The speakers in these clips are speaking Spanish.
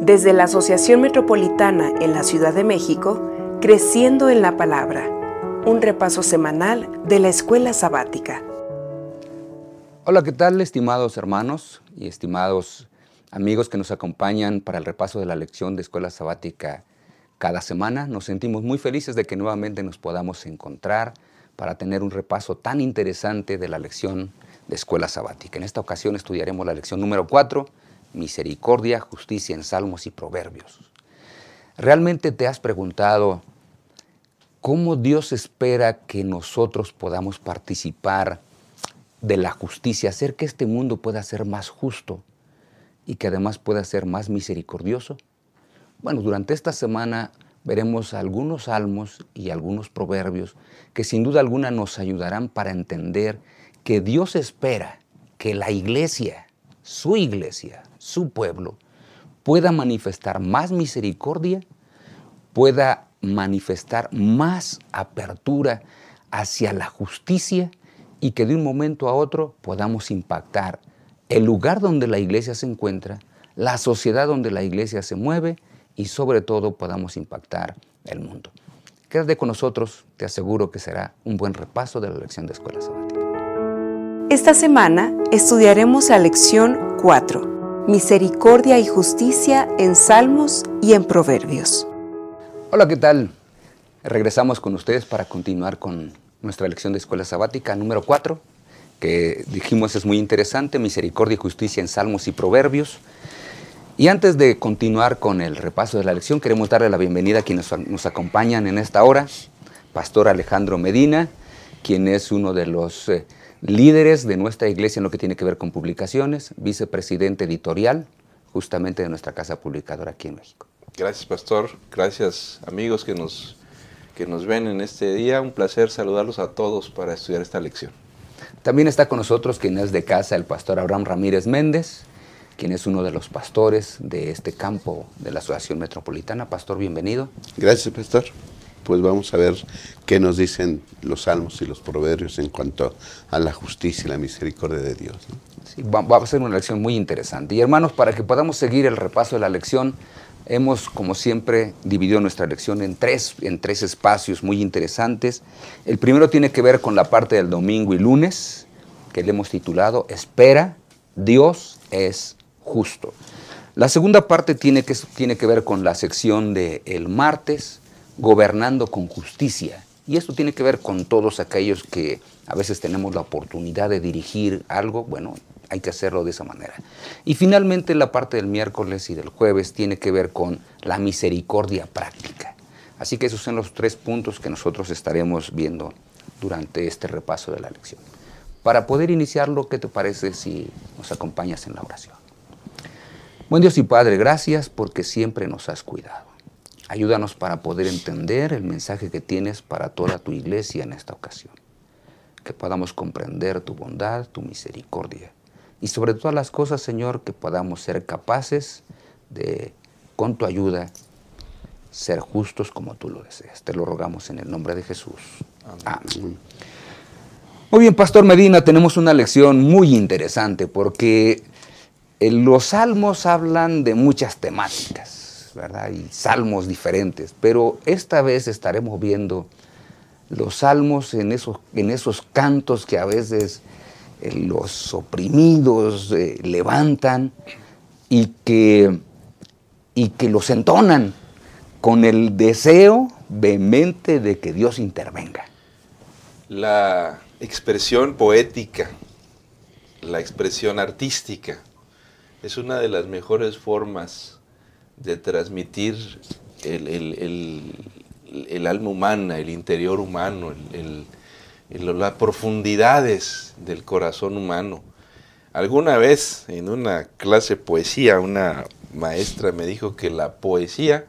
Desde la Asociación Metropolitana en la Ciudad de México, Creciendo en la Palabra, un repaso semanal de la Escuela Sabática. Hola, ¿qué tal estimados hermanos y estimados amigos que nos acompañan para el repaso de la lección de Escuela Sabática cada semana? Nos sentimos muy felices de que nuevamente nos podamos encontrar para tener un repaso tan interesante de la lección de Escuela Sabática. En esta ocasión estudiaremos la lección número 4, misericordia, justicia en salmos y proverbios. ¿Realmente te has preguntado cómo Dios espera que nosotros podamos participar de la justicia, hacer que este mundo pueda ser más justo y que además pueda ser más misericordioso? Bueno, durante esta semana veremos algunos salmos y algunos proverbios que sin duda alguna nos ayudarán para entender que Dios espera que la iglesia, su iglesia, su pueblo, pueda manifestar más misericordia, pueda manifestar más apertura hacia la justicia y que de un momento a otro podamos impactar el lugar donde la iglesia se encuentra, la sociedad donde la iglesia se mueve y sobre todo podamos impactar el mundo. Quédate con nosotros, te aseguro que será un buen repaso de la lección de Escuela Sabática. Esta semana estudiaremos la lección 4 misericordia y justicia en Salmos y en Proverbios. Hola, ¿qué tal? Regresamos con ustedes para continuar con nuestra lección de escuela sabática número 4, que dijimos es muy interesante, misericordia y justicia en Salmos y Proverbios. Y antes de continuar con el repaso de la lección, queremos darle la bienvenida a quienes nos acompañan en esta hora, Pastor Alejandro Medina, quien es uno de los... Eh, líderes de nuestra iglesia en lo que tiene que ver con publicaciones, vicepresidente editorial justamente de nuestra casa publicadora aquí en México. Gracias, pastor. Gracias, amigos que nos, que nos ven en este día. Un placer saludarlos a todos para estudiar esta lección. También está con nosotros quien es de casa, el pastor Abraham Ramírez Méndez, quien es uno de los pastores de este campo de la Asociación Metropolitana. Pastor, bienvenido. Gracias, pastor pues vamos a ver qué nos dicen los salmos y los proverbios en cuanto a la justicia y la misericordia de Dios. Sí, va, a ser una lección muy interesante. Y hermanos, para que podamos seguir el repaso de la lección, hemos, como siempre, dividido nuestra lección en tres, en tres espacios muy interesantes. El primero tiene que ver con la parte del domingo y lunes, que le hemos titulado Espera, Dios es justo. La segunda parte tiene que, tiene que ver con la sección del el martes, gobernando con justicia. Y esto tiene que ver con todos aquellos que a veces tenemos la oportunidad de dirigir algo, bueno, hay que hacerlo de esa manera. Y finalmente la parte del miércoles y del jueves tiene que ver con la misericordia práctica. Así que esos son los tres puntos que nosotros estaremos viendo durante este repaso de la lección. Para poder iniciarlo, ¿qué te parece si nos acompañas en la oración? Buen Dios y Padre, gracias porque siempre nos has cuidado. Ayúdanos para poder entender el mensaje que tienes para toda tu iglesia en esta ocasión. Que podamos comprender tu bondad, tu misericordia. Y sobre todas las cosas, Señor, que podamos ser capaces de, con tu ayuda, ser justos como tú lo deseas. Te lo rogamos en el nombre de Jesús. Amén. Muy bien, Pastor Medina, tenemos una lección muy interesante porque los salmos hablan de muchas temáticas Y salmos diferentes. Pero esta vez estaremos viendo los salmos en esos, en esos cantos que a veces eh, los oprimidos eh, levantan y que, y que los entonan con el deseo vehemente de que Dios intervenga. La expresión poética, la expresión artística, es una de las mejores formas de transmitir el, alma humana, el interior humano, las profundidades del corazón humano. Alguna vez en una clase de poesía, una maestra me dijo que la poesía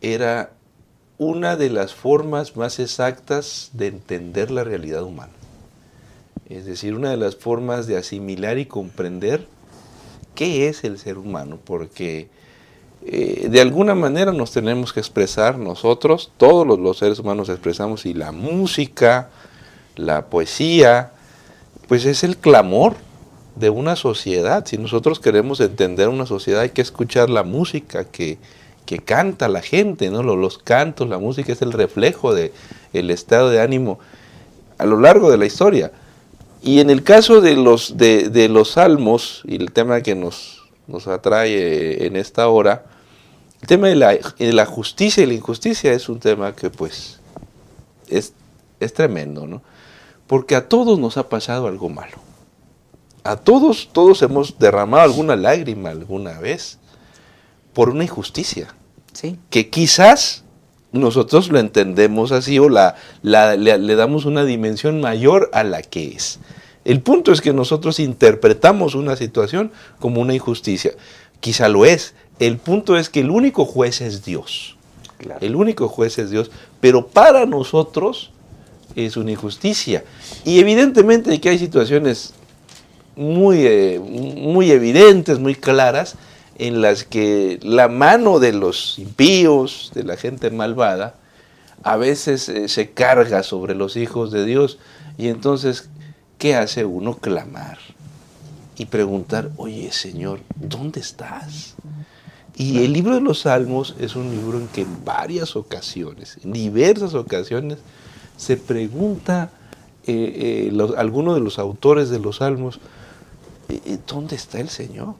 era una de las formas más exactas de entender la realidad humana. Es decir, una de las formas de asimilar y comprender qué es el ser humano, porque eh, de alguna manera nos tenemos que expresar nosotros, todos los, seres humanos expresamos, y la música, la poesía, pues es el clamor de una sociedad. Si nosotros queremos entender una sociedad hay que escuchar la música que, que canta la gente, ¿no? Los, cantos, la música es el reflejo de el estado de ánimo a lo largo de la historia. Y en el caso de los, de, de los salmos, y el tema que nos, nos atrae en esta hora, el tema de la, de la, justicia y la injusticia es un tema que pues es, es tremendo, ¿no? Porque a todos nos ha pasado algo malo. A todos, todos hemos derramado alguna lágrima alguna vez por una injusticia. Sí. Que quizás nosotros lo entendemos así o la, la le, le, damos una dimensión mayor a la que es. El punto es que nosotros interpretamos una situación como una injusticia. Quizá lo es. El punto es que el único juez es Dios. Claro. El único juez es Dios. Pero para nosotros es una injusticia. Y evidentemente que hay situaciones muy, eh, muy evidentes, muy claras, en las que la mano de los impíos, de la gente malvada, a veces eh, se carga sobre los hijos de Dios. Y entonces, ¿qué hace uno? Clamar y preguntar, oye Señor, ¿dónde estás? Y el libro de los Salmos es un libro en que en varias ocasiones, en diversas ocasiones, se pregunta eh, eh, los, alguno de los autores de los Salmos, eh, ¿dónde está el Señor?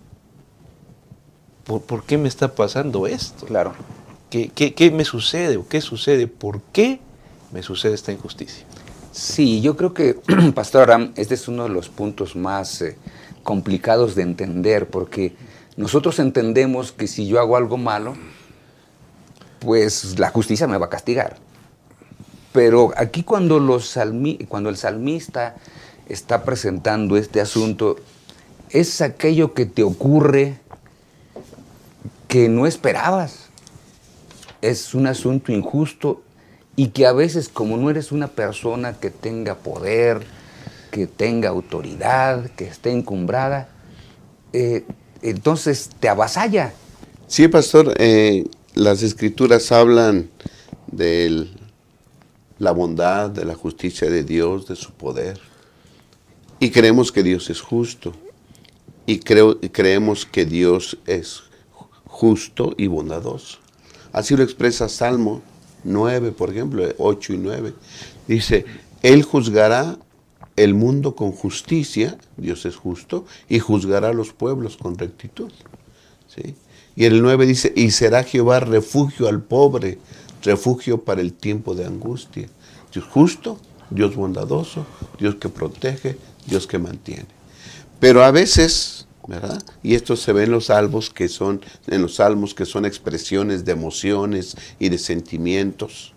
¿Por, ¿Por, qué me está pasando esto? Claro. ¿Qué, qué, qué me sucede o qué sucede? ¿Por qué me sucede esta injusticia? Sí, yo creo que, Pastor Aram, este es uno de los puntos más eh, complicados de entender, porque nosotros entendemos que si yo hago algo malo, pues la justicia me va a castigar. Pero aquí cuando, los salmi cuando el salmista está presentando este asunto, es aquello que te ocurre que no esperabas. Es un asunto injusto y que a veces como no eres una persona que tenga poder, que tenga autoridad, que esté encumbrada, eh, entonces te avasalla. Sí, pastor, eh, las escrituras hablan de la bondad, de la justicia de Dios, de su poder. Y creemos que Dios es justo. Y creo, creemos que Dios es justo y bondadoso. Así lo expresa Salmo 9, por ejemplo, 8 y 9. Dice, Él juzgará el mundo con justicia, Dios es justo, y juzgará a los pueblos con rectitud. ¿Sí? Y el 9 dice, y será Jehová refugio al pobre, refugio para el tiempo de angustia. Dios justo, Dios bondadoso, Dios que protege, Dios que mantiene. Pero a veces, ¿verdad? Y esto se ve en los salmos que son, en los salmos que son expresiones de emociones y de sentimientos.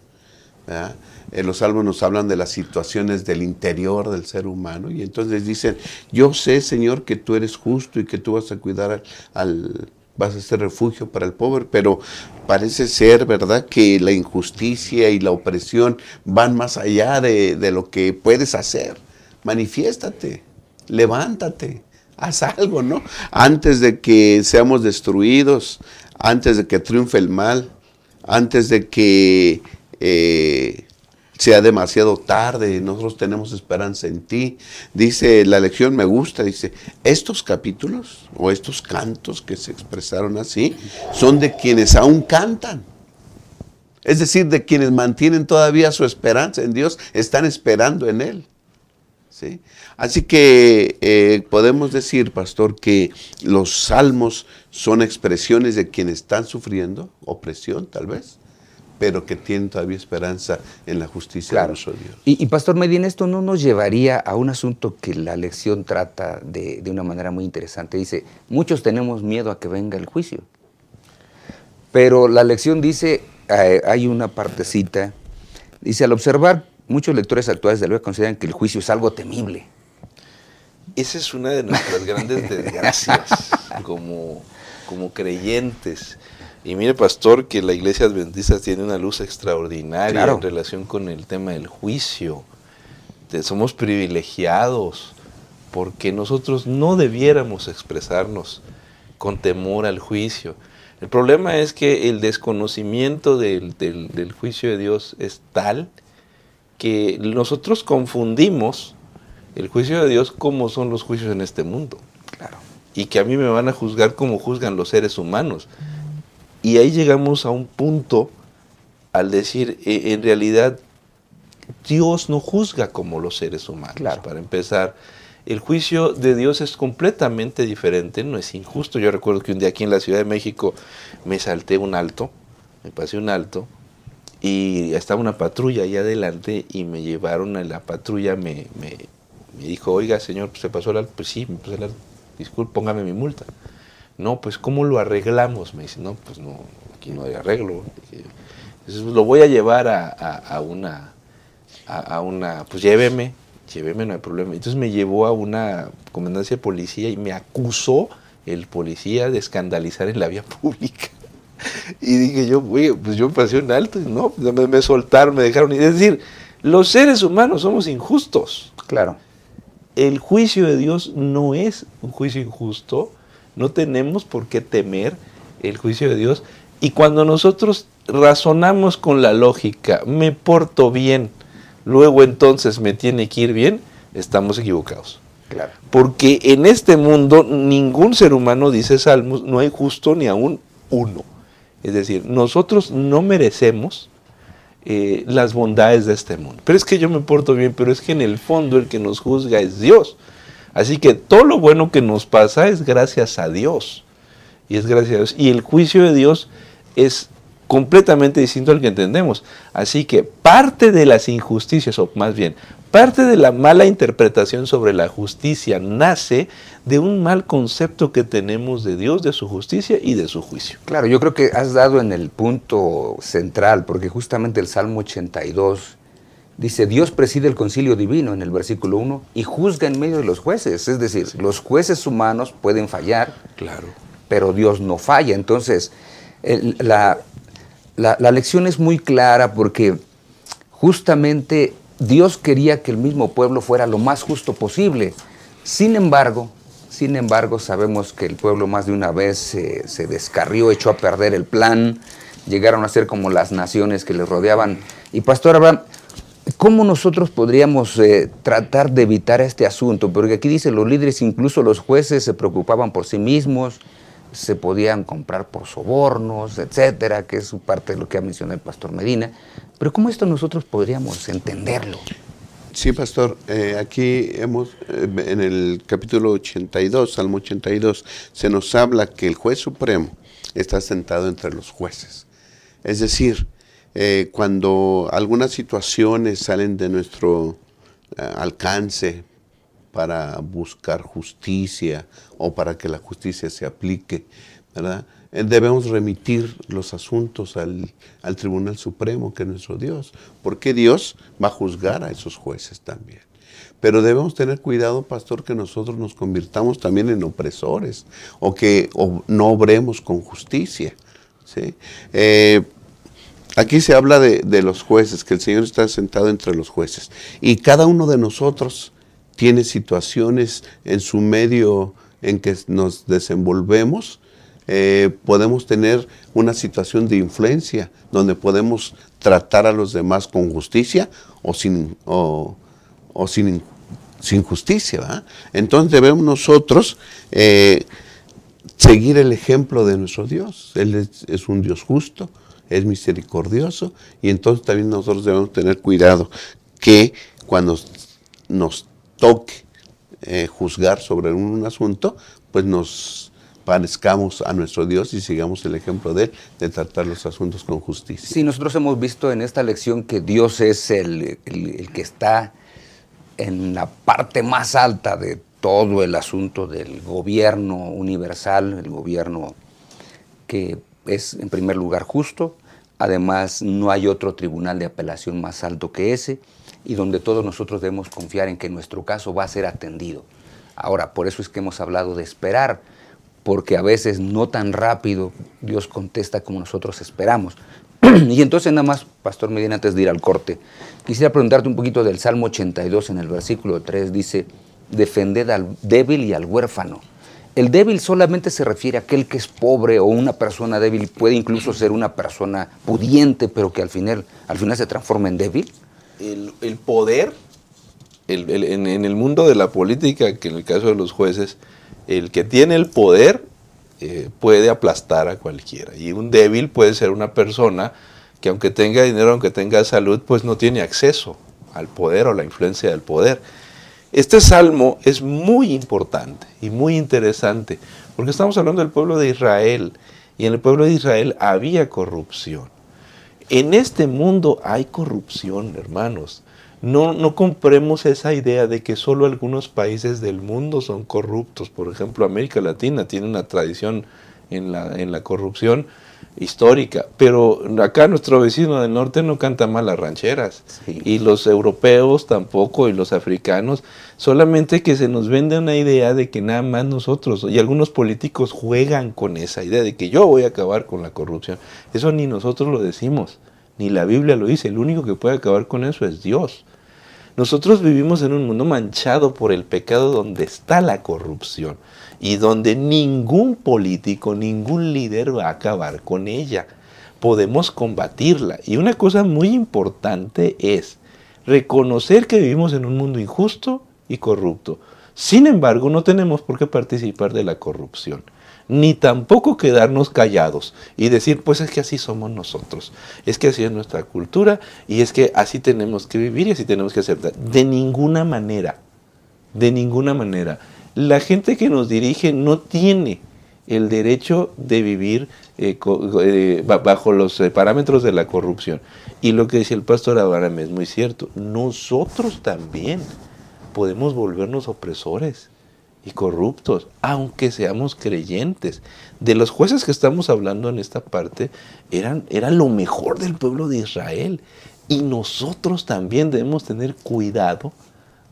En los salmos nos hablan de las situaciones del interior del ser humano y entonces dicen, yo sé Señor que tú eres justo y que tú vas a cuidar al, vas a ser refugio para el pobre, pero parece ser, ¿verdad?, que la injusticia y la opresión van más allá de lo que puedes hacer. Manifiéstate, levántate, haz algo, ¿no? Antes de que seamos destruidos, antes de que triunfe el mal, antes de que eh, sea demasiado tarde, nosotros tenemos esperanza en ti. Dice, la lección me gusta, dice, estos capítulos o estos cantos que se expresaron así son de quienes aún cantan. Es decir, de quienes mantienen todavía su esperanza en Dios, están esperando en Él. ¿Sí? Así que eh, podemos decir, pastor, que los salmos son expresiones de quienes están sufriendo, opresión tal vez, pero que tienen todavía esperanza en la justicia Claro. de nuestro Dios. Y, y, Pastor Medina, esto no nos llevaría a un asunto que la lección trata de, de una manera muy interesante. Dice, muchos tenemos miedo a que venga el juicio. Pero la lección dice, eh, hay una partecita, dice, al observar, muchos lectores actuales de luego consideran que el juicio es algo temible. Esa es una de nuestras grandes desgracias como, como creyentes. Y mire, pastor, que la iglesia adventista tiene una luz extraordinaria Claro. en relación con el tema del juicio. Somos privilegiados porque nosotros no debiéramos expresarnos con temor al juicio. El problema es que el desconocimiento del, del- del juicio de Dios es tal que nosotros confundimos el juicio de Dios como son los juicios en este mundo. Claro. Y que a mí me van a juzgar como juzgan los seres humanos. Y ahí llegamos a un punto al decir, eh, en realidad, Dios no juzga como los seres humanos. Claro. Para empezar, el juicio de Dios es completamente diferente, no es injusto. Yo recuerdo que un día aquí en la Ciudad de México me salté un alto, me pasé un alto, y estaba una patrulla ahí adelante y me llevaron a la patrulla, me, me, me dijo, oiga señor, ¿se pasó el alto? Pues sí, me pasé el alto, disculpe, póngame mi multa. No, pues ¿cómo lo arreglamos? Me dice, no, pues no, aquí no hay arreglo. Entonces lo voy a llevar a, a, a una, a, a una, pues lléveme, lléveme, no hay problema. Entonces me llevó a una comandancia de policía y me acusó el policía de escandalizar en la vía pública. Y dije yo, güey, pues yo pasé un alto y no, me, me soltaron, me dejaron. Es decir, los seres humanos somos injustos. Claro. El juicio de Dios no es un juicio injusto, no tenemos por qué temer el juicio de Dios. Y cuando nosotros razonamos con la lógica, me porto bien, luego entonces me tiene que ir bien, estamos equivocados. Claro. Porque en este mundo ningún ser humano, dice Salmos, no hay justo ni aún uno. Es decir, nosotros no merecemos eh, las bondades de este mundo. Pero es que yo me porto bien, pero es que en el fondo el que nos juzga es Dios. Así que todo lo bueno que nos pasa es gracias a Dios. Y es gracias a Dios. Y el juicio de Dios es completamente distinto al que entendemos. Así que parte de las injusticias, o más bien, parte de la mala interpretación sobre la justicia nace de un mal concepto que tenemos de Dios, de su justicia y de su juicio. Claro, yo creo que has dado en el punto central, porque justamente el Salmo 82 dice, Dios preside el concilio divino en el versículo 1 y juzga en medio de los jueces. Es decir, los jueces humanos pueden fallar, Claro. pero Dios no falla. Entonces, el- la, la- la lección es muy clara porque justamente Dios quería que el mismo pueblo fuera lo más justo posible. Sin embargo, sin embargo, sabemos que el pueblo más de una vez se, se descarrió, echó a perder el plan, llegaron a ser como las naciones que les rodeaban. Y Pastor Abraham, ¿cómo nosotros podríamos eh, tratar de evitar este asunto? Porque aquí dice, los líderes, incluso los jueces, se preocupaban por sí mismos, se podían comprar por sobornos, etcétera, que es parte de lo que ha mencionado el Pastor Medina. Pero ¿cómo esto nosotros podríamos entenderlo? Sí, pastor, eh, aquí hemos, eh, en el capítulo 82, Salmo 82, se nos habla que el juez supremo está sentado entre los jueces. Es decir, eh, cuando algunas situaciones salen de nuestro eh, alcance para buscar justicia o para que la justicia se aplique, ¿verdad? Eh, Debemos remitir los asuntos al, al Tribunal Supremo, que es nuestro Dios, porque Dios va a juzgar a esos jueces también. Pero debemos tener cuidado, pastor, que nosotros nos convirtamos también en opresores o que no obremos con justicia. ¿sí? Aquí se habla de, los jueces, que el Señor está sentado entre los jueces. Y cada uno de nosotros tiene situaciones en su medio en que nos desenvolvemos. Eh, podemos tener una situación de influencia donde podemos tratar a los demás con justicia o sin, o, sin, justicia. Entonces debemos nosotros eh, seguir el ejemplo de nuestro Dios. Él es un Dios justo, es misericordioso y entonces también nosotros debemos tener cuidado que cuando nos toque eh, juzgar sobre un asunto, pues nos parezcamos a nuestro Dios y sigamos el ejemplo de Él, de tratar los asuntos con justicia. Sí, nosotros hemos visto en esta lección que Dios es el, el- el que está en la parte más alta de todo el asunto del gobierno universal, el gobierno que es en primer lugar justo, además no hay otro tribunal de apelación más alto que ese y donde todos nosotros debemos confiar en que nuestro caso va a ser atendido. Ahora, por eso es que hemos hablado de esperar, porque a veces no tan rápido Dios contesta como nosotros esperamos. y entonces nada más, Pastor Medina, antes de ir al corte, quisiera preguntarte un poquito del Salmo 82 en el versículo 3, dice, defended al débil y al huérfano. El débil solamente se refiere a aquel que es pobre o una persona débil, puede incluso ser una persona pudiente, pero que al final, al final se transforma en débil. el, poder en el mundo de la política, que en el caso de los jueces, el que tiene el poder eh, puede aplastar a cualquiera. Y un débil puede ser una persona que aunque tenga dinero, aunque tenga salud, pues no tiene acceso al poder o la influencia del poder. Este salmo es muy importante y muy interesante, porque estamos hablando del pueblo de Israel, y en el pueblo de Israel había corrupción. En este mundo hay corrupción, hermanos. No, no compremos esa idea de que solo algunos países del mundo son corruptos. Por ejemplo, América Latina tiene una tradición en la, en la corrupción histórica, pero acá nuestro vecino del norte no canta mal las rancheras. Y los europeos tampoco y los africanos, solamente que se nos vende una idea de que nada más nosotros y algunos políticos juegan con esa idea de que yo voy a acabar con la corrupción. Eso ni nosotros lo decimos, ni la Biblia lo dice, el único que puede acabar con eso es Dios. Nosotros vivimos en un mundo manchado por el pecado donde está la corrupción y donde ningún político, ningún líder va a acabar con ella. Podemos combatirla. Y una cosa muy importante es reconocer que vivimos en un mundo injusto y corrupto. Sin embargo, no tenemos por qué participar de la corrupción ni tampoco quedarnos callados y decir, pues es que así somos nosotros, es que así es nuestra cultura y es que así tenemos que vivir y así tenemos que hacer. De ninguna manera, de ninguna manera. La gente que nos dirige no tiene el derecho de vivir eh, eh, bajo los eh, parámetros de la corrupción. Y lo que decía el pastor Abraham es muy cierto. Nosotros también podemos volvernos opresores y corruptos, aunque seamos creyentes. De los jueces que estamos hablando en esta parte, eran, era lo mejor del pueblo de Israel. Y nosotros también debemos tener cuidado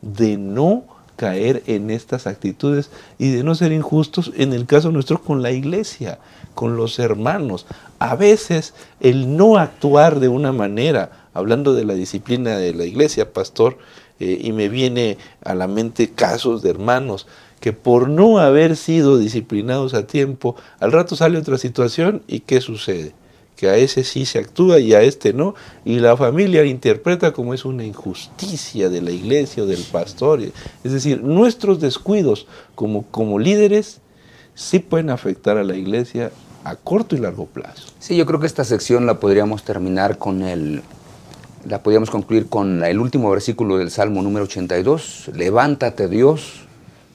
de no caer en estas actitudes y de no ser injustos, en el caso nuestro, con la iglesia, con los hermanos. A veces el no actuar de una manera, hablando de la disciplina de la iglesia, pastor, eh, y me viene a la mente casos de hermanos que por no haber sido disciplinados a tiempo, al rato sale otra situación y ¿qué sucede? Que a ese sí se actúa y a este no, y la familia interpreta como es una injusticia de la iglesia o del pastor. Es decir, nuestros descuidos como, como líderes sí pueden afectar a la iglesia a corto y largo plazo. Sí, yo creo que esta sección la podríamos terminar con el, la podríamos concluir con el último versículo del Salmo número 82, levántate Dios,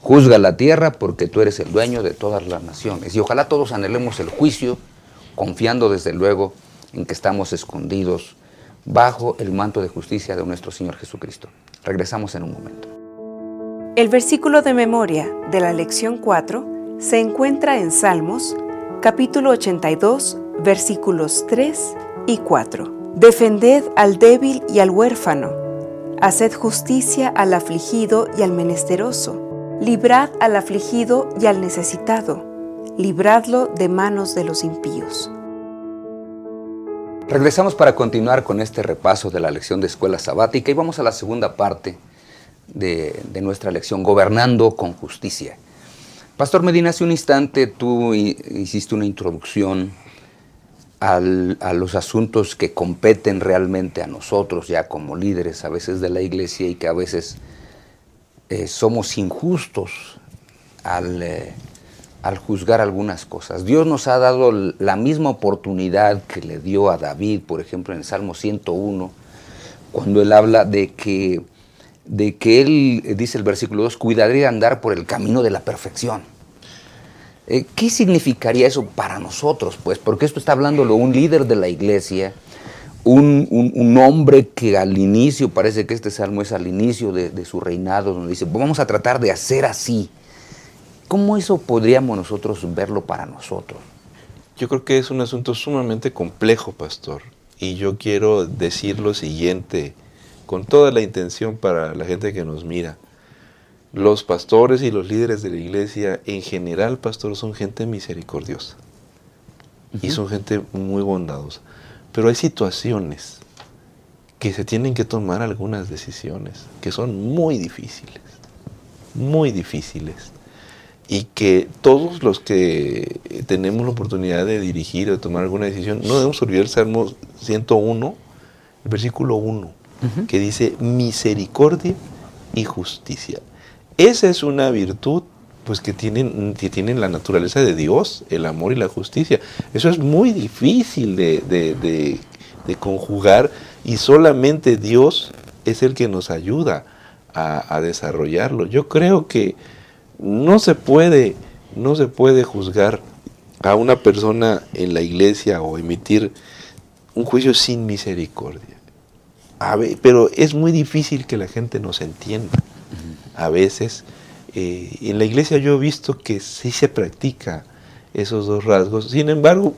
Juzga la tierra porque tú eres el dueño de todas las naciones. Y ojalá todos anhelemos el juicio, confiando desde luego en que estamos escondidos bajo el manto de justicia de nuestro Señor Jesucristo. Regresamos en un momento. El versículo de memoria de la lección 4 se encuentra en Salmos, capítulo 82, versículos 3 y 4. Defended al débil y al huérfano, haced justicia al afligido y al menesteroso Librad al afligido y al necesitado, libradlo de manos de los impíos. Regresamos para continuar con este repaso de la lección de escuela sabática y vamos a la segunda parte de, nuestra lección, gobernando con justicia. Pastor Medina, hace un instante tú hiciste una introducción a los asuntos que competen realmente a nosotros ya como líderes a veces de la iglesia y que a veces eh, somos injustos eh, al, juzgar algunas cosas. Dios nos ha dado la misma oportunidad que le dio a David, por ejemplo, en el Salmo 101, cuando él habla de que, de que él, eh, dice el versículo 2, cuidaría de andar por el camino de la perfección. ¿Qué significaría eso para nosotros? Pues porque esto está hablándolo un líder de la iglesia, un, hombre que al inicio, parece que este salmo es al inicio de, su reinado, donde dice, vamos a tratar de hacer así. ¿Cómo eso podríamos nosotros verlo para nosotros? Yo creo que es un asunto sumamente complejo, pastor. Y yo quiero decir lo siguiente, con toda la intención para la gente que nos mira. Los pastores y los líderes de la iglesia, en general, pastor, son gente misericordiosa. Y son gente muy bondadosa. Pero hay situaciones que se tienen que tomar algunas decisiones que son muy difíciles, muy difíciles. Y que todos los que tenemos la oportunidad de dirigir o de tomar alguna decisión, no debemos olvidar el Salmo 101, el versículo 1, que dice misericordia y justicia. Esa es una virtud pues que tienen, que tienen la naturaleza de Dios, el amor y la justicia. Eso es muy difícil de, de conjugar y solamente Dios es el que nos ayuda a, desarrollarlo. Yo creo que no se puede, no se puede juzgar a una persona en la iglesia o emitir un juicio sin misericordia. pero es muy difícil que la gente nos entienda. A veces, eh, en la iglesia yo he visto que sí se practica esos dos rasgos. Sin embargo,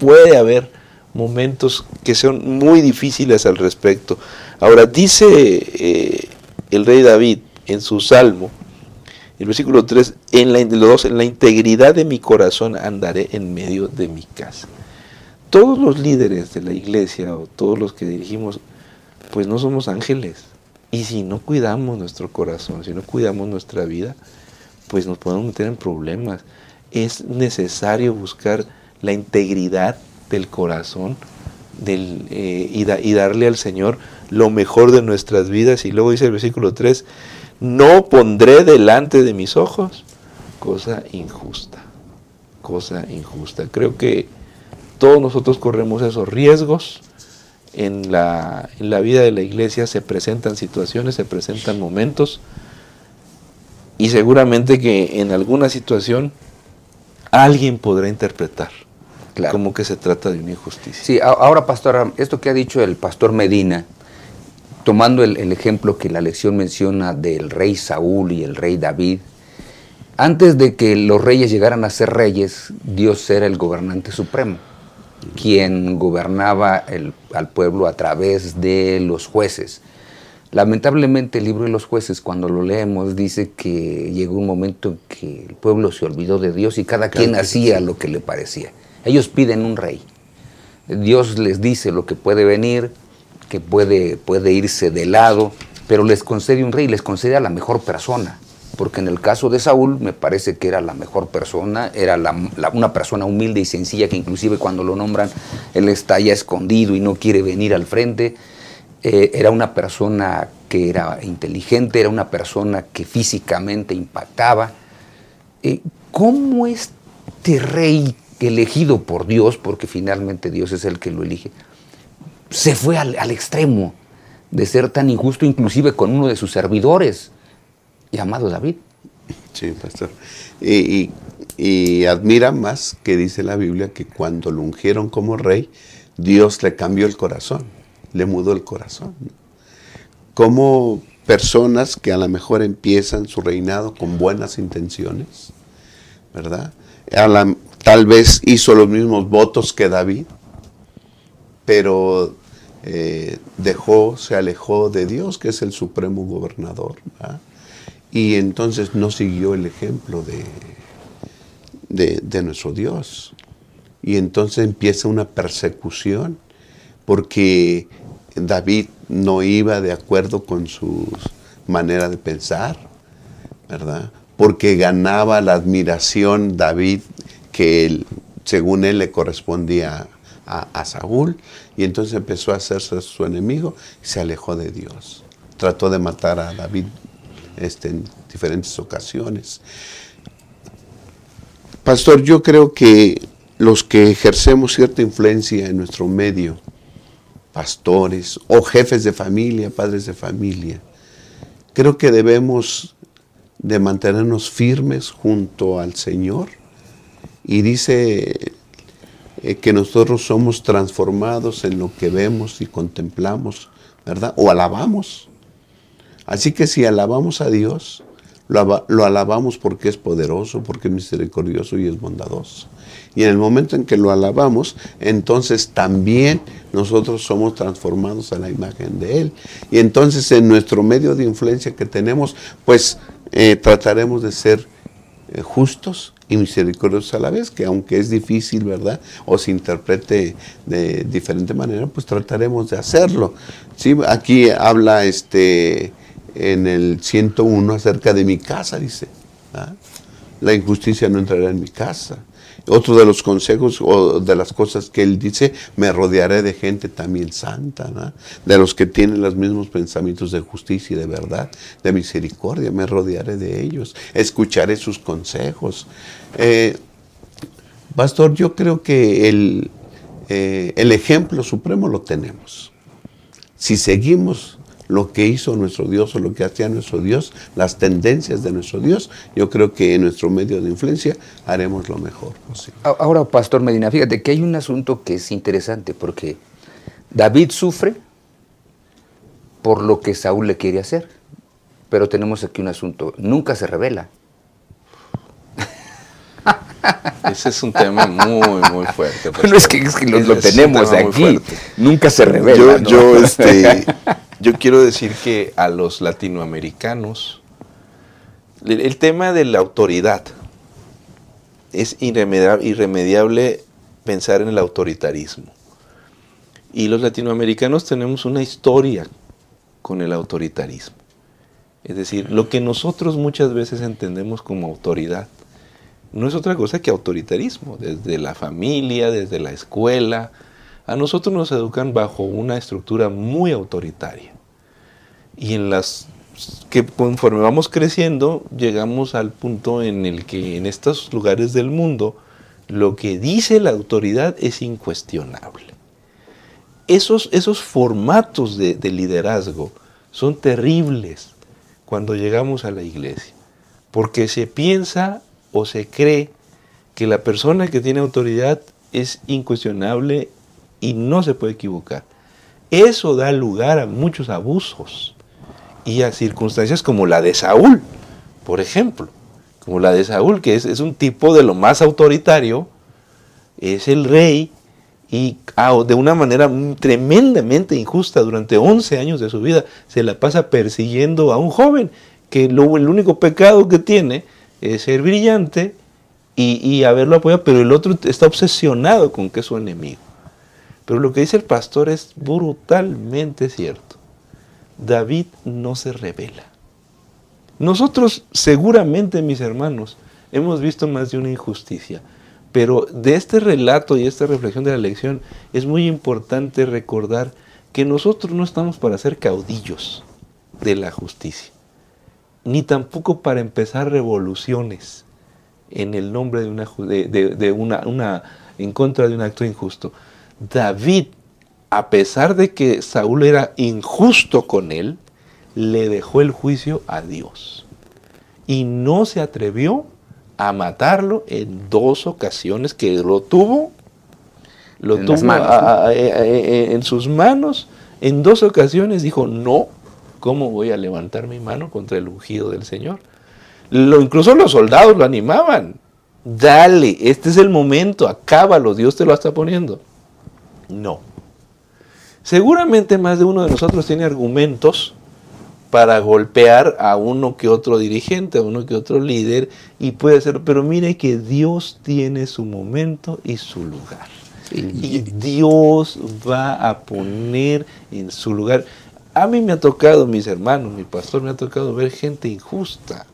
puede haber momentos que son muy difíciles al respecto. Ahora, dice eh, el rey David en su salmo, el versículo 3, en la, en la integridad de mi corazón andaré en medio de mi casa. Todos los líderes de la iglesia o todos los que dirigimos, pues no somos ángeles. Y si no cuidamos nuestro corazón, si no cuidamos nuestra vida, pues nos podemos meter en problemas. Es necesario buscar la integridad del corazón eh, y, y darle al Señor lo mejor de nuestras vidas. Y luego dice el versículo 3, no pondré delante de mis ojos cosa injusta, cosa injusta. Creo que todos nosotros corremos esos riesgos. En la, en la vida de la iglesia se presentan situaciones, se presentan momentos. Y seguramente que en alguna situación alguien podrá interpretar como que se trata de una injusticia. Sí, ahora pastor, esto que ha dicho el pastor Medina, tomando el, ejemplo que la lección menciona del rey Saúl y el rey David, antes de que los reyes llegaran a ser reyes, Dios era el gobernante supremo, quien gobernaba al pueblo a través de los jueces. Lamentablemente el libro de los jueces, cuando lo leemos, dice que llegó un momento en que el pueblo se olvidó de Dios y cada quien hacía lo que le parecía. Ellos piden un rey. Dios les dice lo que puede venir, que puede, puede irse de lado, pero les concede un rey, les concede a la mejor persona. Porque en el caso de Saúl me parece que era la mejor persona, era una persona humilde y sencilla que inclusive cuando lo nombran él está ya escondido y no quiere venir al frente. Eh, era una persona que era inteligente, era una persona que físicamente impactaba. Eh, ¿Cómo este rey elegido por Dios, porque finalmente Dios es el que lo elige, se fue al, extremo de ser tan injusto, inclusive con uno de sus servidores, llamado David. Sí, pastor. Y, admira más que dice la Biblia que cuando lo ungieron como rey, Dios le cambió el corazón, le mudó el corazón. Como personas que a lo mejor empiezan su reinado con buenas intenciones, ¿verdad? tal vez hizo los mismos votos que David, pero eh, dejó, se alejó de Dios, que es el supremo gobernador, y entonces no siguió el ejemplo de, de, nuestro Dios. Y entonces empieza una persecución, porque David no iba de acuerdo con su manera de pensar, ¿verdad? Porque ganaba la admiración David que según él le correspondía a, Saúl y entonces empezó a hacerse su enemigo y se alejó de Dios. Trató de matar a David este, en diferentes ocasiones. Pastor, yo creo que los que ejercemos cierta influencia en nuestro medio, pastores o jefes de familia, padres de familia, creo que debemos de mantenernos firmes junto al Señor. Y dice eh, que nosotros somos transformados en lo que vemos y contemplamos, ¿verdad? O alabamos. Así que si alabamos a Dios, lo, alabamos porque es poderoso, porque es misericordioso y es bondadoso. Y en el momento en que lo alabamos, entonces también nosotros somos transformados a la imagen de Él. Y entonces en nuestro medio de influencia que tenemos, pues eh, trataremos de ser eh, justos, y misericordiosos a la vez, que aunque es difícil, ¿verdad? O se interprete de diferente manera, pues trataremos de hacerlo. Aquí habla este en el 101 acerca de mi casa, dice. La injusticia no entrará en mi casa. otro de los consejos o de las cosas que él dice, me rodearé de gente también santa, de los que tienen los mismos pensamientos de justicia y de verdad, de misericordia, me rodearé de ellos, escucharé sus consejos. Eh, pastor, yo creo que el, eh, el ejemplo supremo lo tenemos. Si seguimos lo que hizo nuestro Dios o lo que hacía nuestro Dios, las tendencias de nuestro Dios, yo creo que en nuestro medio de influencia haremos lo mejor posible. Ahora, Pastor Medina, fíjate que hay un asunto que es interesante porque David sufre por lo que Saúl le quiere hacer, pero tenemos aquí un asunto, nunca se revela. Ese es un tema muy, muy fuerte. Bueno, es que, es que lo, lo tenemos aquí. Nunca se revela. Yo, ¿no? yo, este, yo quiero decir que a los latinoamericanos, el, tema de la autoridad, es irremediable pensar en el autoritarismo. Y los latinoamericanos tenemos una historia con el autoritarismo. Es decir, lo que nosotros muchas veces entendemos como autoridad no es otra cosa que autoritarismo, desde la familia, desde la escuela. A nosotros nos educan bajo una estructura muy autoritaria. Y en las que conforme vamos creciendo, llegamos al punto en el que en estos lugares del mundo lo que dice la autoridad es incuestionable. Esos, esos formatos de, de liderazgo son terribles cuando llegamos a la iglesia, porque se piensa o se cree que la persona que tiene autoridad es incuestionable y no se puede equivocar. Eso da lugar a muchos abusos y a circunstancias como la de Saúl, por ejemplo. Como la de Saúl, que es, es un tipo de lo más autoritario, es el rey y ah, de una manera tremendamente injusta durante 11 años de su vida se la pasa persiguiendo a un joven que lo, el único pecado que tiene es ser brillante y, y, haberlo apoyado, pero el otro está obsesionado con que es su enemigo. Pero lo que dice el pastor es brutalmente cierto. David no se revela. Nosotros seguramente, mis hermanos, hemos visto más de una injusticia, pero de este relato y esta reflexión de la lección es muy importante recordar que nosotros no estamos para ser caudillos de la justicia ni tampoco para empezar revoluciones en el nombre de una, de, una, en contra de un acto injusto. David, a pesar de que Saúl era injusto con él, le dejó el juicio a Dios. Y no se atrevió a matarlo en dos ocasiones que lo tuvo, lo en tuvo manos, a, a, a, en sus manos. En dos ocasiones dijo, no, ¿cómo voy a levantar mi mano contra el ungido del Señor? Lo, incluso los soldados lo animaban. Dale, este es el momento, acábalo, Dios te lo está poniendo. No. Seguramente más de uno de nosotros tiene argumentos para golpear a uno que otro dirigente, a uno que otro líder, y puede hacerlo, pero mire que Dios tiene su momento y su lugar. Y Dios va a poner en su lugar. A mí me ha tocado, mis hermanos, mi pastor, me ha tocado ver gente injusta.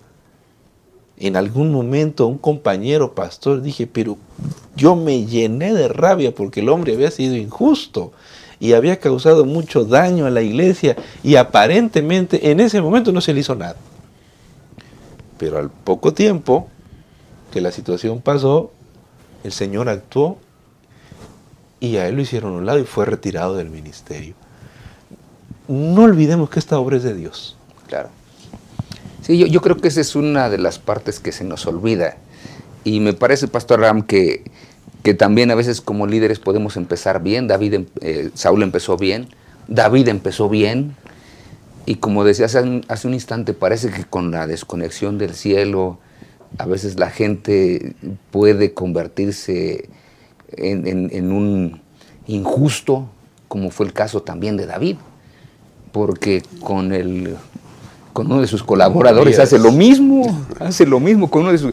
En algún momento un compañero pastor dije, pero yo me llené de rabia porque el hombre había sido injusto y había causado mucho daño a la iglesia y aparentemente en ese momento no se le hizo nada. Pero al poco tiempo que la situación pasó, el Señor actuó y a él lo hicieron a un lado y fue retirado del ministerio no olvidemos que esta obra es de Dios. Claro. Sí, yo, yo, creo que esa es una de las partes que se nos olvida. Y me parece, Pastor Ram, que, que también a veces como líderes podemos empezar bien. David, eh, Saúl empezó bien, David empezó bien. Y como decía hace un, hace un instante, parece que con la desconexión del cielo, a veces la gente puede convertirse en, en, en un injusto, como fue el caso también de David porque con el con uno de sus colaboradores hace lo mismo, hace lo mismo con uno de sus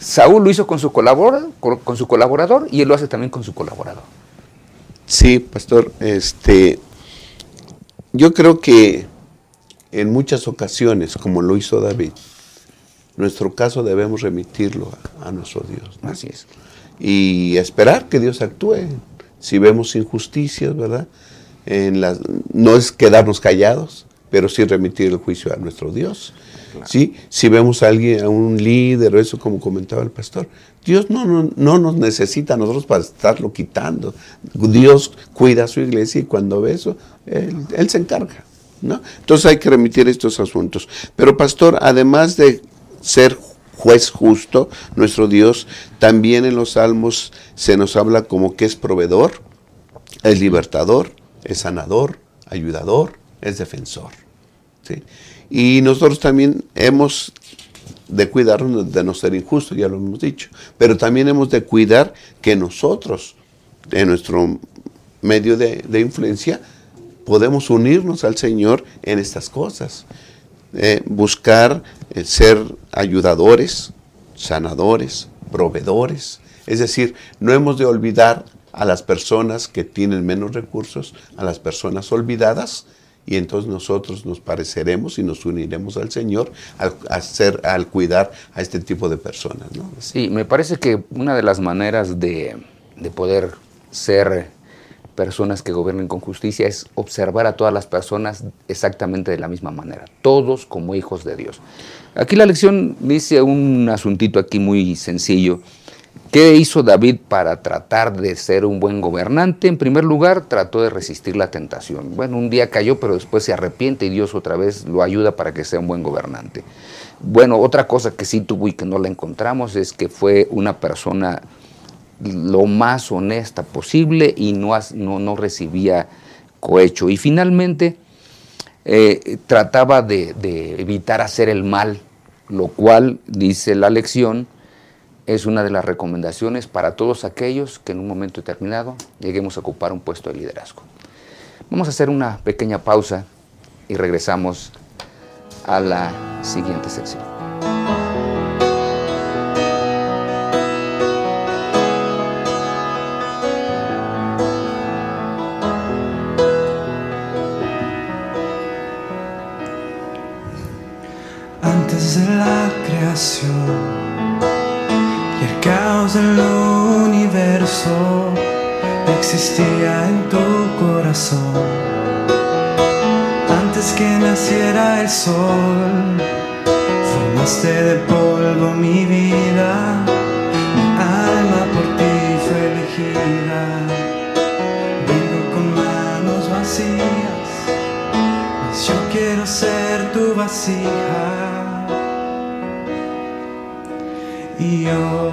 Saúl lo hizo con su colaborador, con, su colaborador y él lo hace también con su colaborador. Sí, pastor, este yo creo que en muchas ocasiones, como lo hizo David, nuestro caso debemos remitirlo a, a nuestro Dios. ¿no? Así es. y esperar que Dios actúe. Si vemos injusticias, ¿verdad? En las, no es quedarnos callados, pero sí remitir el juicio a nuestro Dios. ¿Sí? Si vemos a alguien, a un líder eso como comentaba el pastor, Dios no, no, no, nos necesita a nosotros para estarlo quitando. Dios cuida a su iglesia y cuando ve eso, Él, él se encarga. ¿no? Entonces hay que remitir estos asuntos. Pero pastor, además de ser juez justo, nuestro Dios, también en los salmos se nos habla como que es proveedor, es libertador, es sanador, ayudador, es defensor. ¿sí? Y nosotros también hemos de cuidarnos de no ser injustos, ya lo hemos dicho, pero también hemos de cuidar que nosotros, en nuestro medio de, influencia, podemos unirnos al Señor en estas cosas. Eh, buscar eh, ser ayudadores, sanadores, proveedores. Es decir, no hemos de olvidar a las personas que tienen menos recursos, a las personas olvidadas, y entonces nosotros nos pareceremos y nos uniremos al Señor al, hacer, al cuidar a este tipo de personas. Sí, me parece que una de las maneras de, de poder ser personas que gobiernen con justicia es observar a todas las personas exactamente de la misma manera, todos como hijos de Dios. Aquí la lección dice un asuntito aquí muy sencillo. ¿Qué hizo David para tratar de ser un buen gobernante? En primer lugar, trató de resistir la tentación. Bueno, un día cayó, pero después se arrepiente y Dios otra vez lo ayuda para que sea un buen gobernante. Bueno, otra cosa que sí tuvo y que no la encontramos es que fue una persona lo más honesta posible y no, no, recibía cohecho. Y finalmente eh, trataba de, de, evitar hacer el mal, lo cual, dice la lección, es una de las recomendaciones para todos aquellos que en un momento determinado lleguemos a ocupar un puesto de liderazgo. Vamos a hacer una pequeña pausa y regresamos a la siguiente sección. Sol, formaste de polvo mi vida, mi alma por ti fue elegida. Vengo con manos vacías, pues yo quiero ser tu vasija y yo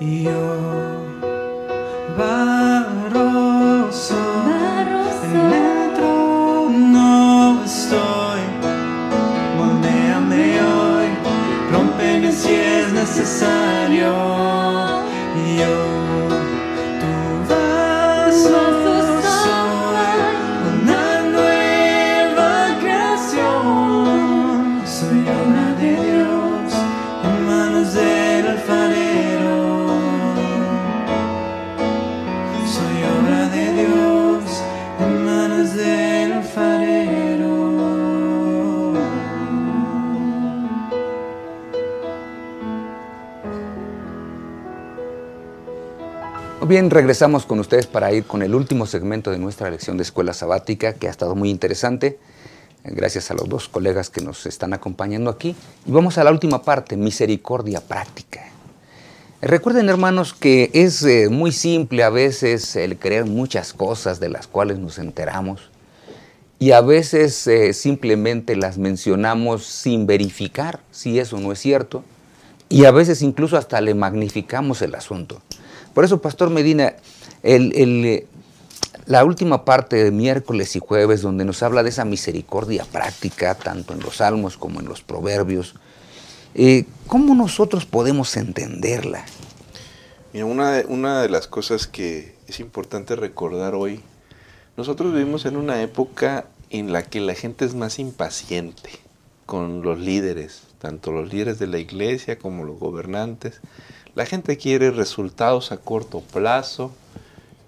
your Regresamos con ustedes para ir con el último segmento de nuestra lección de escuela sabática, que ha estado muy interesante, gracias a los dos colegas que nos están acompañando aquí. Y vamos a la última parte, misericordia práctica. Recuerden, hermanos, que es eh, muy simple a veces el creer muchas cosas de las cuales nos enteramos y a veces eh, simplemente las mencionamos sin verificar si eso no es cierto y a veces incluso hasta le magnificamos el asunto. Por eso, Pastor Medina, la última parte de miércoles y jueves, donde nos habla de esa misericordia práctica, tanto en los salmos como en los proverbios, eh, ¿cómo nosotros podemos entenderla? Mira, una de, una de las cosas que es importante recordar hoy, nosotros vivimos en una época en la que la gente es más impaciente con los líderes, tanto los líderes de la iglesia como los gobernantes. La gente quiere resultados a corto plazo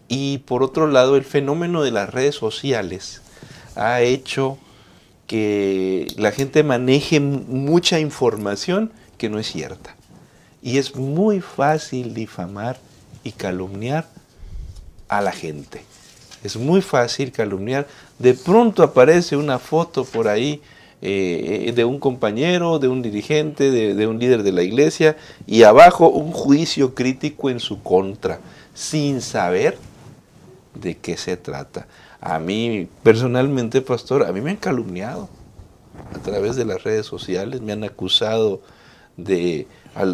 y por otro lado el fenómeno de las redes sociales ha hecho que la gente maneje mucha información que no es cierta. Y es muy fácil difamar y calumniar a la gente. Es muy fácil calumniar. De pronto aparece una foto por ahí eh, de un compañero, de un dirigente, de, de un líder de la iglesia, y abajo un juicio crítico en su contra, sin saber de qué se trata. A mí, personalmente, pastor, a mí me han calumniado a través de las redes sociales, me han acusado de,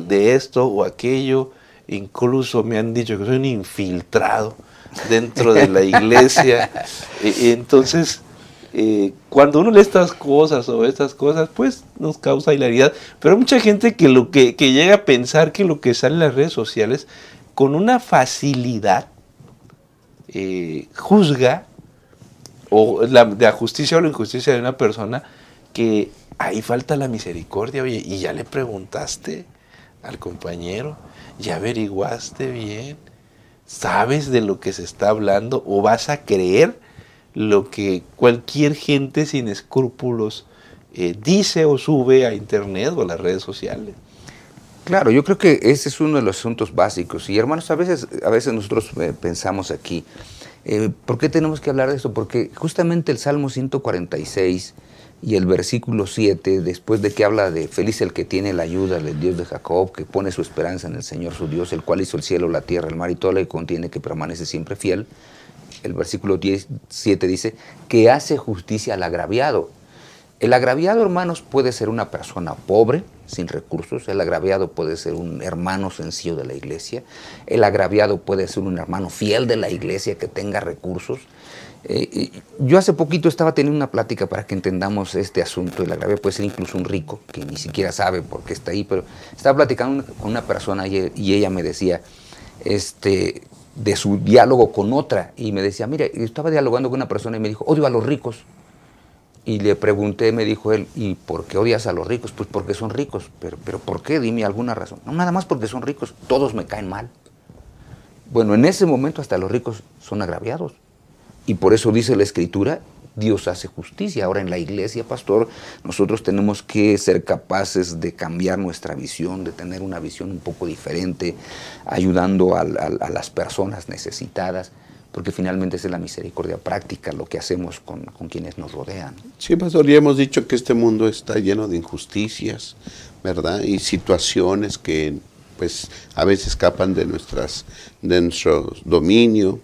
de esto o aquello, incluso me han dicho que soy un infiltrado dentro de la iglesia. Entonces, eh, cuando uno lee estas cosas o estas cosas, pues nos causa hilaridad. Pero hay mucha gente que, lo que, que llega a pensar que lo que sale en las redes sociales, con una facilidad, eh, juzga o la, de la justicia o la injusticia de una persona que ahí falta la misericordia, oye, y ya le preguntaste al compañero, ya averiguaste bien, sabes de lo que se está hablando o vas a creer lo que cualquier gente sin escrúpulos eh, dice o sube a internet o a las redes sociales. Claro, yo creo que ese es uno de los asuntos básicos. Y hermanos, a veces, a veces nosotros eh, pensamos aquí, eh, ¿por qué tenemos que hablar de esto? Porque justamente el Salmo 146 y el versículo 7, después de que habla de feliz el que tiene la ayuda del Dios de Jacob, que pone su esperanza en el Señor su Dios, el cual hizo el cielo, la tierra, el mar y todo lo que contiene, que permanece siempre fiel. El versículo 10, 7 dice, que hace justicia al agraviado. El agraviado, hermanos, puede ser una persona pobre, sin recursos. El agraviado puede ser un hermano sencillo de la iglesia. El agraviado puede ser un hermano fiel de la iglesia que tenga recursos. Eh, yo hace poquito estaba teniendo una plática para que entendamos este asunto. El agraviado puede ser incluso un rico que ni siquiera sabe por qué está ahí, pero estaba platicando con una persona y, y ella me decía, este, de su diálogo con otra, y me decía, mire, estaba dialogando con una persona y me dijo, odio a los ricos. Y le pregunté, me dijo él, ¿y por qué odias a los ricos? Pues porque son ricos. Pero, pero ¿por qué? Dime alguna razón. No, nada más porque son ricos. Todos me caen mal. Bueno, en ese momento hasta los ricos son agraviados. Y por eso dice la Escritura, Dios hace justicia. Ahora en la iglesia, pastor, nosotros tenemos que ser capaces de cambiar nuestra visión, de tener una visión un poco diferente, ayudando a, las personas necesitadas, porque finalmente es la misericordia práctica, lo que hacemos con, con quienes nos rodean. Sí, pastor, ya hemos dicho que este mundo está lleno de injusticias, ¿verdad? Y situaciones que pues a veces escapan de nuestras de nuestro dominio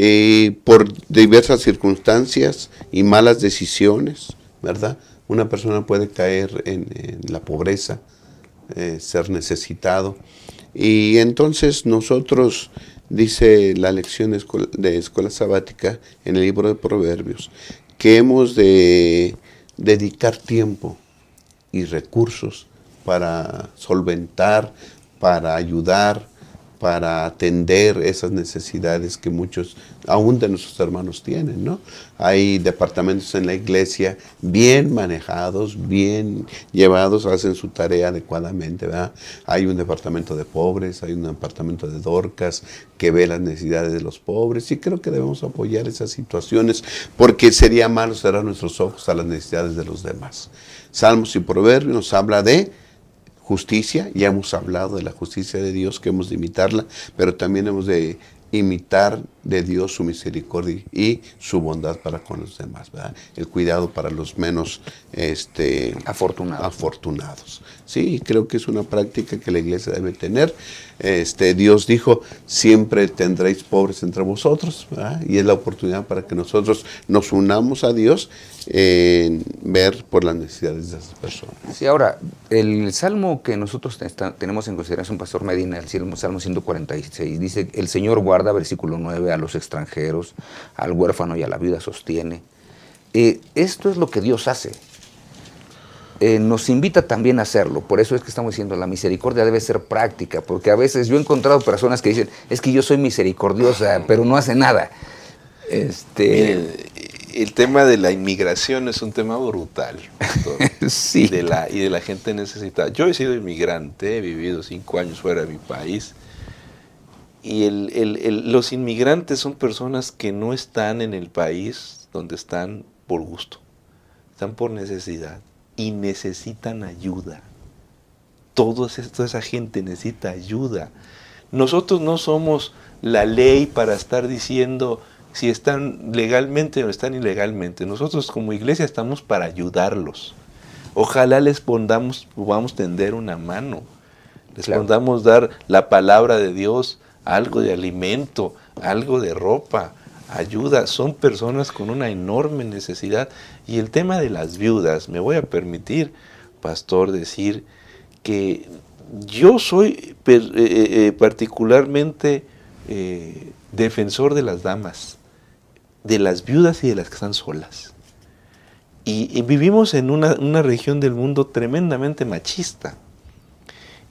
eh, por diversas circunstancias y malas decisiones, ¿verdad? Una persona puede caer en, la pobreza, eh, ser necesitado. Y entonces nosotros, dice la lección de de escuela sabática en el libro de Proverbios, que hemos de dedicar tiempo y recursos para solventar, para ayudar, para atender esas necesidades que muchos, aún de nuestros hermanos tienen, ¿no? Hay departamentos en la iglesia bien manejados, bien llevados, hacen su tarea adecuadamente, ¿verdad? Hay un departamento de pobres, hay un departamento de dorcas que ve las necesidades de los pobres y creo que debemos apoyar esas situaciones porque sería malo cerrar nuestros ojos a las necesidades de los demás. Salmos y Proverbios nos habla de justicia, ya hemos hablado de la justicia de Dios, que hemos de imitarla, pero también hemos de imitar de Dios su misericordia y su bondad para con los demás, ¿verdad? El cuidado para los menos este, afortunados. afortunados. Sí, creo que es una práctica que la iglesia debe tener. Este, Dios dijo, siempre tendréis pobres entre vosotros, y es la oportunidad para que nosotros nos unamos a Dios en ver por las necesidades de esas personas. Sí, ahora, el salmo que nosotros tenemos en consideración, Pastor Medina, el salmo 146, dice, el Señor guarda, versículo 9, a los extranjeros, al huérfano y a la viuda sostiene. Eh, esto es lo que Dios hace. Eh, nos invita también a hacerlo. Por eso es que estamos diciendo, la misericordia debe ser práctica, porque a veces yo he encontrado personas que dicen, es que yo soy misericordiosa, pero no hace nada. Este... el tema de la inmigración es un tema brutal. sí. Y de, la, y de la gente necesitada. Yo he sido inmigrante, he vivido cinco años fuera de mi país. Y el, los inmigrantes son personas que no están en el país donde están por gusto, están por necesidad y necesitan ayuda. toda esa gente necesita ayuda. Nosotros no somos la ley para estar diciendo si están legalmente o están ilegalmente. Nosotros como iglesia estamos para ayudarlos. Ojalá les podamos, podamos tender una mano, les podamos dar la palabra de Dios, algo de alimento, algo de ropa, ayuda. Son personas con una enorme necesidad. Y el tema de las viudas, me voy a permitir, pastor, decir que yo soy eh, eh, eh, particularmente defensor de las damas, de las viudas y de las que están solas. Y, vivimos en una, una región del mundo tremendamente machista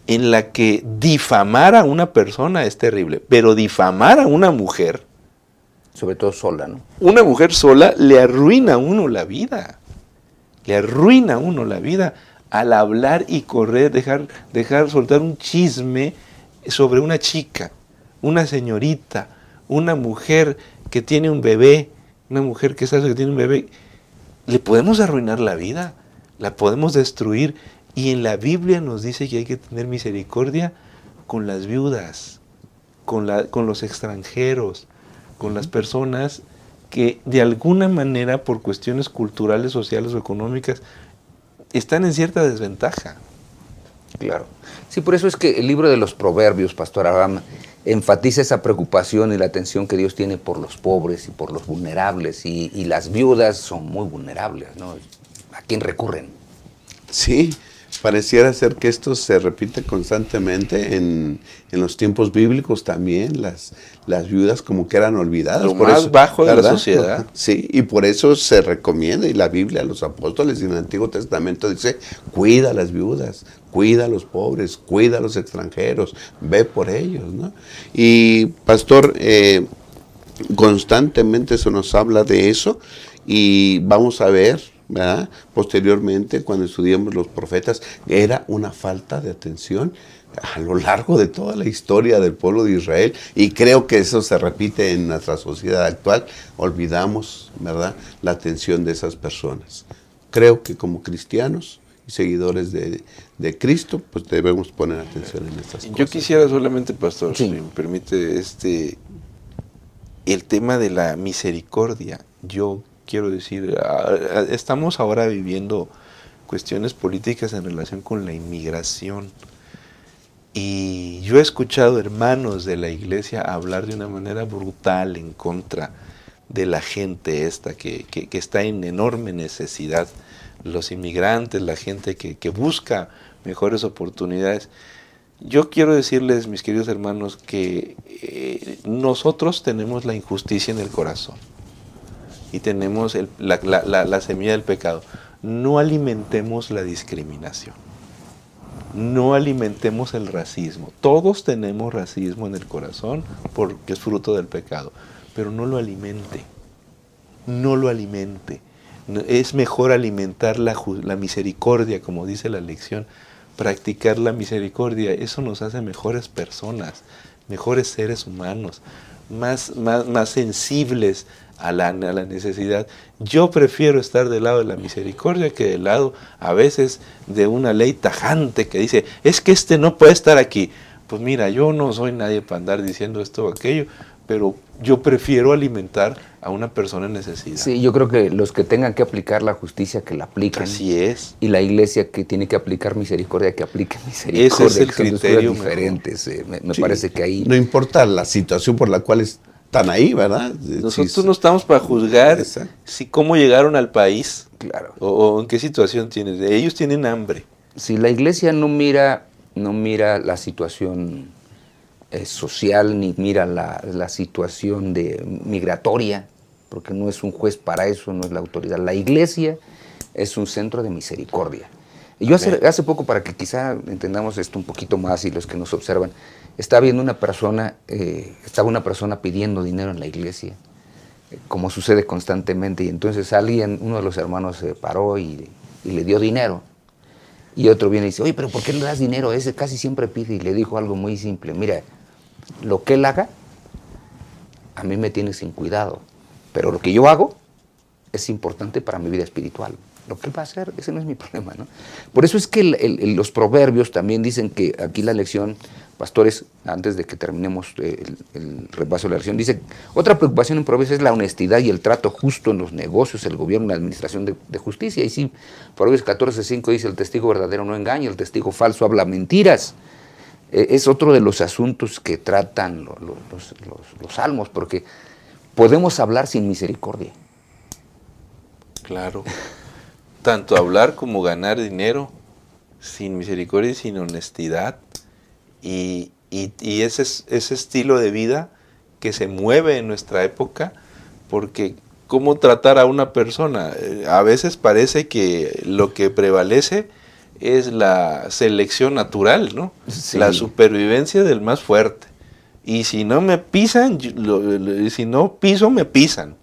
en la que difamar a una persona es terrible, pero difamar a una mujer, sobre todo sola, ¿no? Una mujer sola le arruina a uno la vida, le arruina a uno la vida al hablar y correr, dejar, dejar soltar un chisme sobre una chica, una señorita, una mujer que tiene un bebé, una mujer que sabe que tiene un bebé, le podemos arruinar la vida, la podemos destruir. Y en la Biblia nos dice que hay que tener misericordia con las viudas, con, la, con los extranjeros, con las personas que de alguna manera por cuestiones culturales, sociales o económicas están en cierta desventaja. Claro. Sí, por eso es que el libro de los proverbios, Pastor Abraham, enfatiza esa preocupación y la atención que Dios tiene por los pobres y por los vulnerables. Y, y las viudas son muy vulnerables, ¿no? ¿A quién recurren? Sí, Pareciera ser que esto se repite constantemente en, los tiempos bíblicos también, las, las viudas como que eran olvidadas. Lo más bajo de la sociedad. Sí, y por eso se recomienda, y la Biblia, los apóstoles en el Antiguo Testamento dice, cuida a las viudas, cuida a los pobres, cuida a los extranjeros, ve por ellos, ¿no? Y pastor, eh, constantemente se nos habla de eso y vamos a ver Posteriormente, cuando estudiamos los profetas, era una falta de atención a lo largo de toda la historia del pueblo de Israel y creo que eso se repite en nuestra sociedad actual. Olvidamos, ¿verdad?, la atención de esas personas. Creo que como cristianos y seguidores de, Cristo, pues debemos poner atención en estas cosas. Yo quisiera solamente, pastor, si me permite, este, el tema de la misericordia. Yo quiero decir, estamos ahora viviendo cuestiones políticas en relación con la inmigración. Y yo he escuchado hermanos de la iglesia hablar de una manera brutal en contra de la gente esta que, está en enorme necesidad, los inmigrantes, la gente que, busca mejores oportunidades. Yo quiero decirles, mis queridos hermanos, que eh, nosotros tenemos la injusticia en el corazón y tenemos la, la, semilla del pecado. No alimentemos la discriminación. no alimentemos el racismo. Todos tenemos racismo en el corazón porque es fruto del pecado, pero no lo alimente. No lo alimente. Es mejor alimentar la, la misericordia, como dice la lección, practicar la misericordia. Eso nos hace mejores personas, mejores seres humanos, más, más, más sensibles a la, a la, necesidad. Yo prefiero estar del lado de la misericordia que del lado a veces de una ley tajante que dice, es que este no puede estar aquí. Pues mira, yo no soy nadie para andar diciendo esto o aquello, pero yo prefiero alimentar a una persona en necesidad. Sí, yo creo que los que tengan que aplicar la justicia, que la apliquen. Así es. Y la iglesia que tiene que aplicar misericordia, que aplique misericordia. Ese es el criterio diferentes. Eh, me, me sí. parece que ahí... No importa la situación por la cual están ahí, ¿verdad? Nosotros sí, no estamos para juzgar si cómo llegaron al país. Claro. O, o, en qué situación tienen. Ellos tienen hambre. Si la iglesia no mira, no mira la situación eh, social ni mira la, la, situación de migratoria, porque no es un juez para eso, no es la autoridad. La iglesia es un centro de misericordia. Y yo hace, hace poco, para que quizá entendamos esto un poquito más y los que nos observan, estaba viendo una persona, eh, estaba una persona pidiendo dinero en la iglesia, eh, como sucede constantemente, y entonces alguien, uno de los hermanos se paró y, y, le dio dinero. Y otro viene y dice, oye, pero ¿por qué le das dinero? Ese casi siempre pide y le dijo algo muy simple, mira, lo que él haga, a mí me tiene sin cuidado, pero lo que yo hago es importante para mi vida espiritual. Lo que él va a hacer, ese no es mi problema. ¿no? Por eso es que el, el, los proverbios también dicen que aquí la lección, pastores, antes de que terminemos el, el, repaso de la lección, dice, otra preocupación en proverbios es la honestidad y el trato justo en los negocios, el gobierno, la administración de, de justicia. Y sí, Proverbios 14.5 dice, el testigo verdadero no engaña, el testigo falso habla mentiras es otro de los asuntos que tratan los, los, los, los, salmos, porque podemos hablar sin misericordia. Claro. Tanto hablar como ganar dinero sin misericordia y sin honestidad. Y, y, y ese, ese estilo de vida que se mueve en nuestra época, porque cómo tratar a una persona. A veces parece que lo que prevalece es la selección natural, ¿no? Sí. La supervivencia del más fuerte. Y si no me pisan, lo, lo, si no piso, me pisan.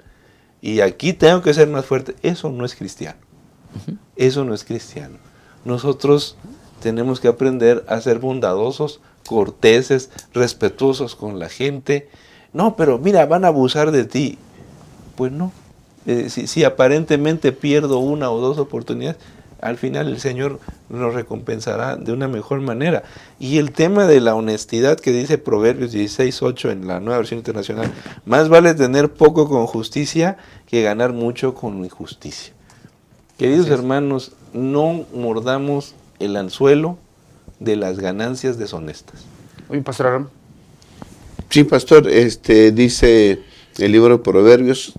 Y aquí tengo que ser más fuerte. Eso no es cristiano. Eso no es cristiano. Nosotros tenemos que aprender a ser bondadosos, corteses, respetuosos con la gente. No, pero mira, van a abusar de ti. Pues no. Eh, si, aparentemente pierdo una o dos oportunidades, al final el Señor nos recompensará de una mejor manera. Y el tema de la honestidad que dice Proverbios 16.8 en la nueva versión internacional, más vale tener poco con justicia que ganar mucho con injusticia. Queridos hermanos, no mordamos el anzuelo de las ganancias deshonestas. Oye, Pastor Aram. Sí, Pastor, este, dice el libro de Proverbios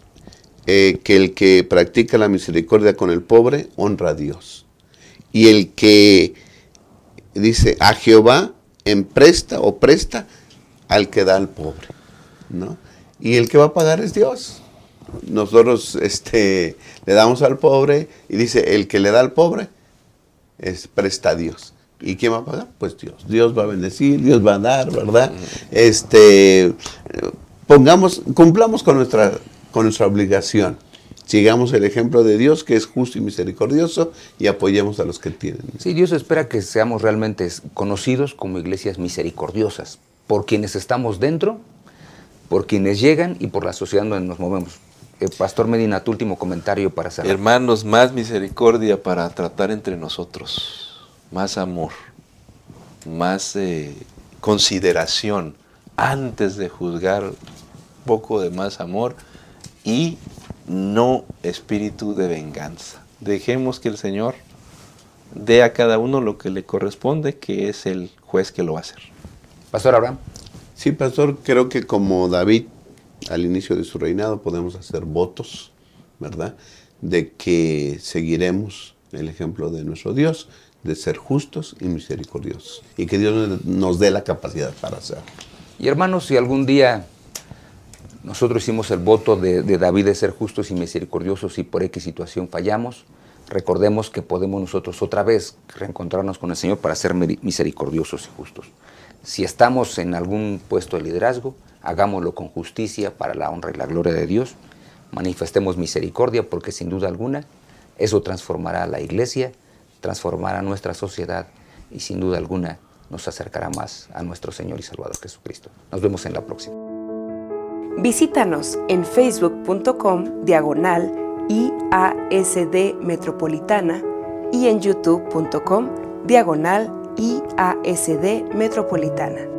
eh, que el que practica la misericordia con el pobre honra a Dios. Y el que dice a Jehová empresta o presta al que da al pobre. ¿no? Y el que va a pagar es Dios. Nosotros este, le damos al pobre y dice, el que le da al pobre es presta a Dios. ¿Y quién va a pagar? Pues Dios. Dios va a bendecir, Dios va a dar, ¿verdad? Este, pongamos, cumplamos con nuestra con nuestra obligación. Sigamos el ejemplo de Dios, que es justo y misericordioso, y apoyemos a los que tienen. Sí, Dios espera que seamos realmente conocidos como iglesias misericordiosas, por quienes estamos dentro, por quienes llegan y por la sociedad donde nos movemos. Eh, Pastor Medina, tu último comentario para cerrar. Hermanos, más misericordia para tratar entre nosotros, más amor, más eh, consideración, antes de juzgar, poco de más amor y no espíritu de venganza. Dejemos que el Señor dé a cada uno lo que le corresponde, que es el juez que lo va a hacer. Pastor Abraham. Sí, pastor, creo que como David al inicio de su reinado podemos hacer votos, ¿verdad? De que seguiremos el ejemplo de nuestro Dios, de ser justos y misericordiosos. Y que Dios nos dé la capacidad para hacerlo. Y hermanos, si algún día nosotros hicimos el voto de, David de ser justos y misericordiosos y por X situación fallamos. recordemos que podemos nosotros otra vez reencontrarnos con el Señor para ser misericordiosos y justos. Si estamos en algún puesto de liderazgo, hagámoslo con justicia para la honra y la gloria de Dios. Manifestemos misericordia porque sin duda alguna eso transformará a la iglesia, transformará nuestra sociedad y sin duda alguna nos acercará más a nuestro Señor y Salvador Jesucristo. Nos vemos en la próxima. Visítanos en facebook.com diagonal IASD Metropolitana y en youtube.com diagonal IASD Metropolitana.